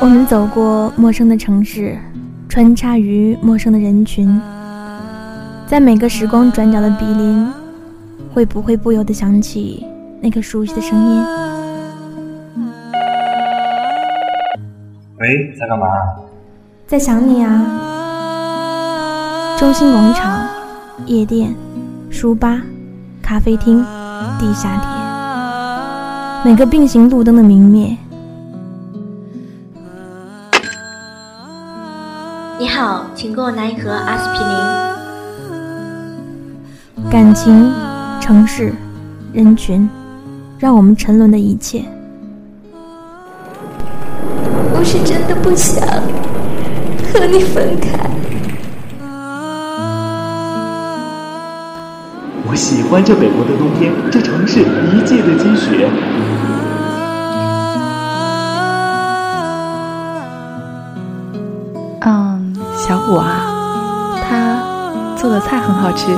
我们走过陌生的城市，穿插于陌生的人群，在每个时光转角的比邻，会不会不由得想起那个熟悉的声音？喂，在干嘛？在想你啊！中心广场、夜店、书吧、咖啡厅、地下铁，每个并行路灯的明灭。你好，请给我拿一盒阿司匹林。感情、城市、人群，让我们沉沦的一切。我是真的不想和你分开。我喜欢这北国的冬天，这城市一季的积雪。嗯，小五啊，他做的菜很好吃。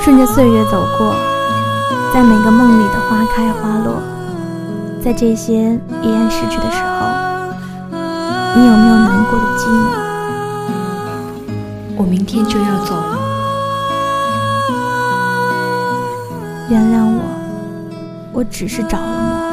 顺着岁月走过，在每个梦里的花开花落，在这些依然逝去的时候，你有没有难过的寂寞？我明天就要走了，原谅我，我只是着了魔。